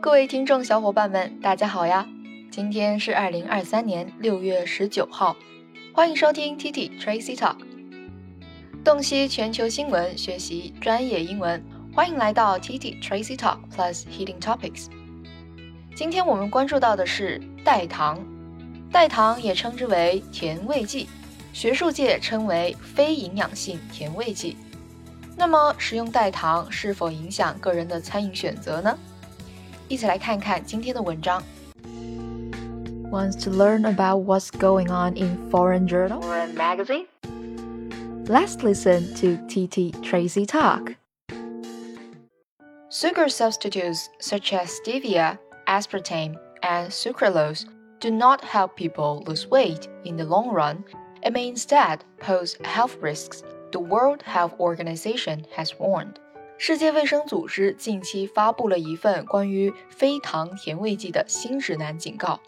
各位听众小伙伴们，大家好呀！今天是二零二三年六月十九号，欢迎收听 T T Tracy Talk，洞悉全球新闻，学习专业英文。欢迎来到 T T Tracy Talk Plus Heating Topics。今天我们关注到的是代糖，代糖也称之为甜味剂，学术界称为非营养性甜味剂。那么，食用代糖是否影响个人的餐饮选择呢？一起来看看今天的文章。Wants to learn about what's going on in foreign journal or a magazine? Let's listen to TT Tracy talk. Sugar substitutes such as stevia, aspartame, and sucralose do not help people lose weight in the long run and may instead pose health risks the World Health Organization has warned。 世界卫生组织近期发布了一份关于非糖甜味剂的新指南警告。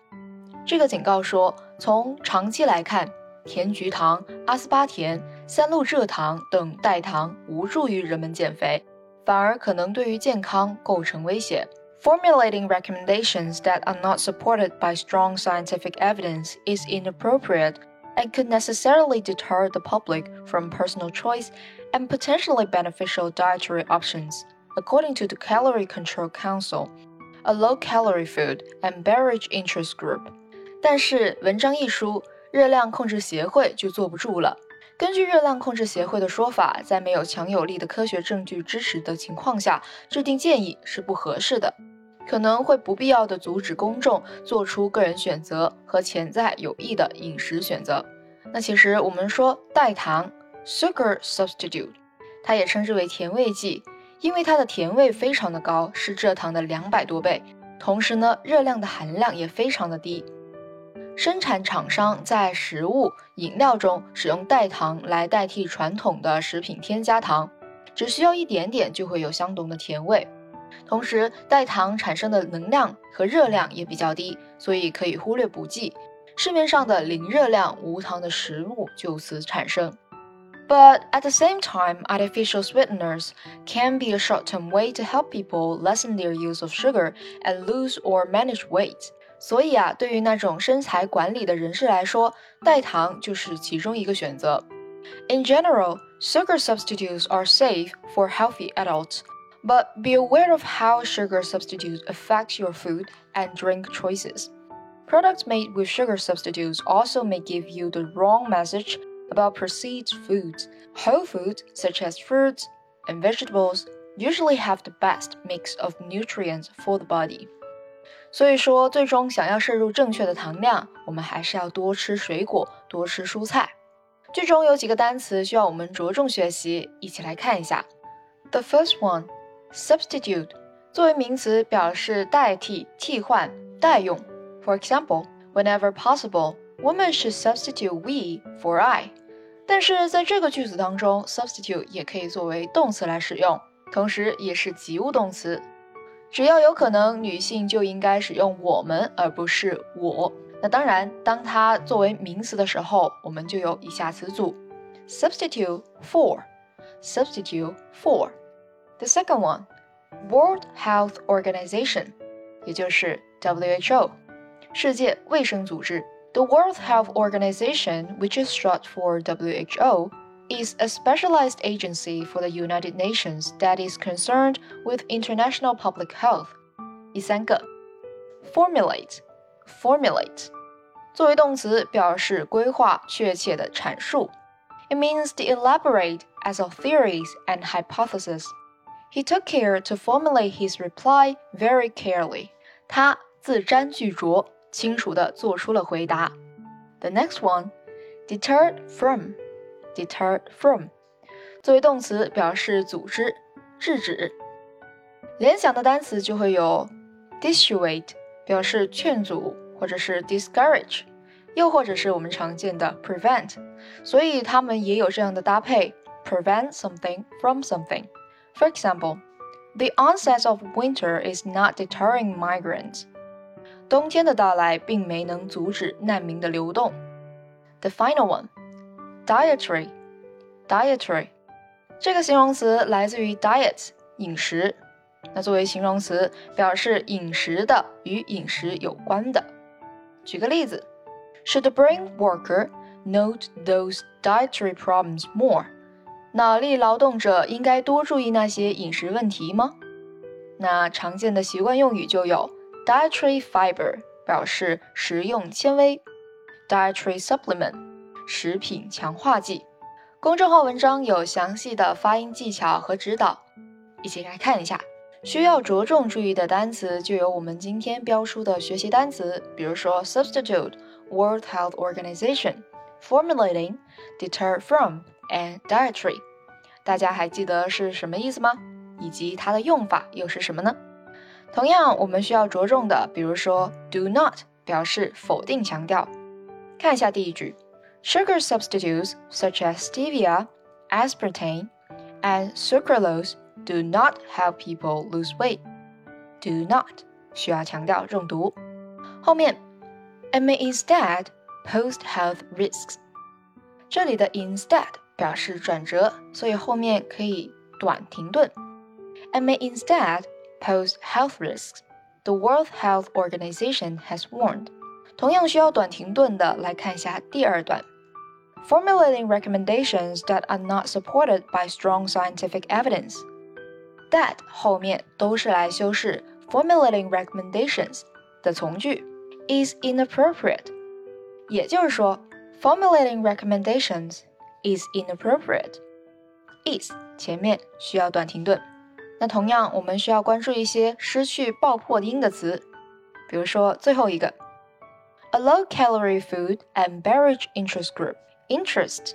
这个警告说，从长期来看，甜菊糖、阿斯巴甜、三鹿蔗糖等代糖无助于人们减肥，反而可能对于健康构成威胁。Formulating recommendations that are not supported by strong scientific evidence is inappropriate and could necessarily deter the public from personal choice and potentially beneficial dietary options, according to the Calorie Control Council, a low-calorie food and beverage interest group. 但是文章一书，热量控制协会就坐不住了。根据热量控制协会的说法，在没有强有力的科学证据支持的情况下，制定建议是不合适的。 可能会不必要的阻止公众做出个人选择和潜在有益的饮食选择。那其实我们说代糖 （sugar substitute），它也称之为甜味剂，因为它的甜味非常的高，是蔗糖的两百多倍。同时呢，热量的含量也非常的低。生产厂商在食物、饮料中使用代糖来代替传统的食品添加糖，只需要一点点就会有相同的甜味。同时，代糖产生的能量和热量也比较低，所以可以忽略不计。市面上的零热量、无糖的食物就此产生。But at the same time, artificial sweeteners can be a short-term way to help people lessen their use of sugar and lose or manage weight. 所以啊，对于那种身材管理的人士来说，代糖就是其中一个选择。In general, sugar substitutes are safe for healthy adults. but be aware of how sugar substitutes affect your food and drink choices. Products made with sugar substitutes also may give you the wrong message about perceived foods. Whole foods, such as fruits and vegetables, usually have the best mix of nutrients for the body. 所以说，最终想要摄入正确的糖量，我们还是要多吃水果，多吃蔬菜。句中有几个单词需要我们着重学习，一起来看一下。The first one Substitute 作为名词表示代替、替换、代用。For example, whenever possible, women should substitute we for I。但是在这个句子当中，substitute 也可以作为动词来使用，同时也是及物动词。只要有可能，女性就应该使用我们而不是我。那当然，当它作为名词的时候，我们就有以下词组：substitute for，substitute for。The second one, World Health Organization，也就是 WHO，世界卫生组织。The World Health Organization, which is short for WHO, is a specialized agency for the United Nations that is concerned with international public health. 第三个，formulate formulate 作为动词表示规划、确切的阐述。It means to elaborate as of theories and hypotheses. He took care to formulate his reply very carefully. 他字斟句酌，清楚地做出了回答。The next one, deterred from, deterred from，作为动词表示组织、制止。联想的单词就会有 dissuade，表示劝阻或者是 discourage，又或者是我们常见的 prevent，所以它们也有这样的搭配：prevent something from something。 for example, the onset of winter is not deterring migrants. 冬天的到来并没能阻止难民的流动。The final one, dietary, dietary，这个形容词来自于 diet 饮食 那作为形容词，表示饮食的，与饮食有关的。举个例子，Should the brain worker note those dietary problems more？ 脑力劳动者应该多注意那些饮食问题吗？那常见的习惯用语就有 dietary fiber，表示食用纤维；dietary supplement，食品强化剂。公众号文章有详细的发音技巧和指导，一起来看一下。需要着重注意的单词就有我们今天标出的学习单词，比如说 substitute、World Health Organization、formulating、deter from and dietary。大家还记得是什么意思吗？以及它的用法又是什么呢？同样，我们需要着重的，比如说 do not 表示否定、强调。看一下第一句，sugar substitutes such as stevia, aspartame, and sucralose do not help people lose weight. Do not 需要强调重读。后面，and may instead pose health risks。这里的 instead 表示转折，所以后面可以短停顿。And may instead pose health risks. The World Health Organization has warned. 同样需要短停顿的，来看一下第二段。Formulating recommendations that are not supported by strong scientific evidence that 后面都是来修饰 formulating recommendations 的从句 is inappropriate，也就是说 formulating recommendations is inappropriate。is 前面需要短停顿。那同样，我们需要关注一些失去爆破音的词，比如说最后一个 a low-calorie food and beverage interest group interest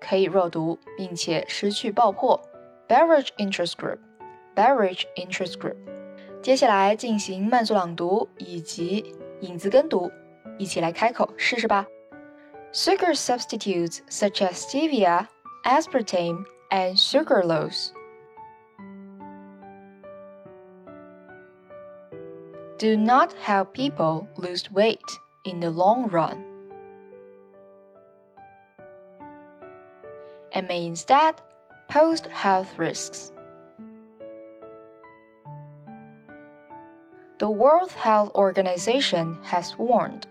可以弱读，并且失去爆破 beverage interest group。Beverage Interest Group。接下来进行慢速朗读以及影子跟读，一起来开口试试吧。Sugar substitutes such as stevia, aspartame, and sucralose do not help people lose weight in the long run and may instead pose health risks. the World Health Organization has warned.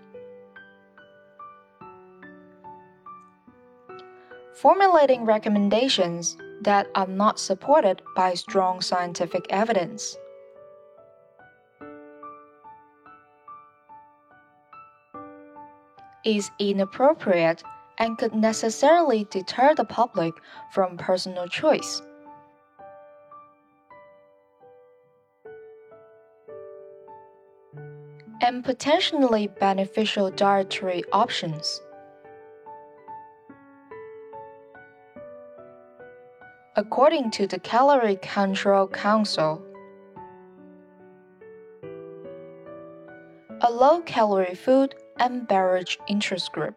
Formulating recommendations that are not supported by strong scientific evidence. Is inappropriate and could necessarily deter the public from personal choice. and potentially beneficial dietary options. According to the Calorie Control Council, a low calorie food and beverage interest group.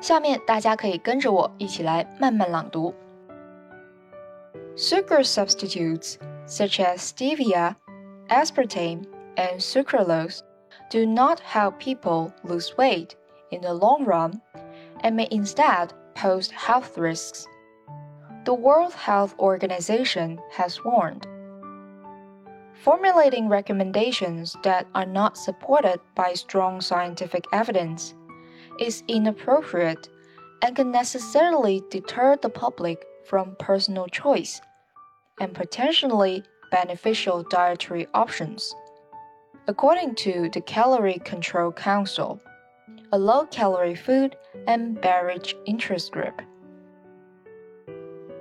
下面大家可以跟着我一起来慢慢朗读。Sugar substitutes such as stevia, aspartame, and sucralose, do not help people lose weight in the long run and may instead pose health risks. The World Health Organization has warned. Formulating recommendations that are not supported by strong scientific evidence is inappropriate and can necessarily deter the public from personal choice and potentially beneficial dietary options. According to the Calorie Control Council, a low calorie food and beverage interest group.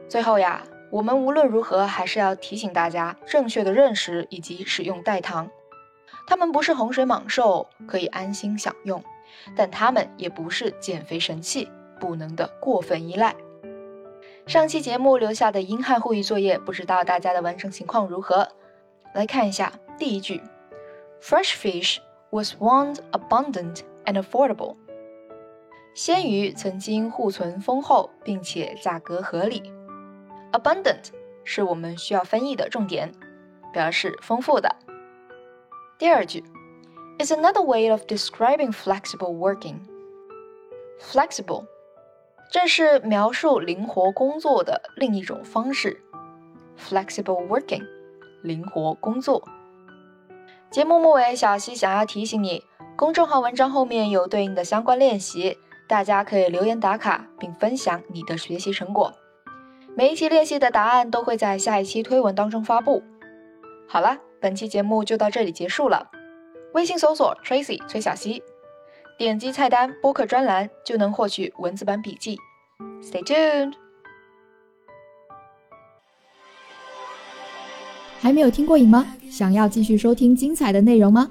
最后呀，我们无论如何还是要提醒大家正确的认识以及使用代糖。它们不是洪水猛兽，可以安心享用，但它们也不是减肥神器，不能的过分依赖。上期节目留下的英汉互译作业，不知道大家的完成情况如何？来看一下第一句：Fresh fish was once abundant and affordable。鲜鱼曾经库存丰厚，并且价格合理。Abundant 是我们需要翻译的重点，表示丰富的。第二句，is another way of describing flexible working。Flexible 这是描述灵活工作的另一种方式，flexible working，灵活工作。节目末尾，小溪想要提醒你，公众号文章后面有对应的相关练习，大家可以留言打卡并分享你的学习成果。每一期练习的答案都会在下一期推文当中发布。好了，本期节目就到这里结束了。微信搜索 Tracy 崔小溪，点击菜单播客专栏就能获取文字版笔记。Stay tuned。还没有听过瘾吗？想要继续收听精彩的内容吗？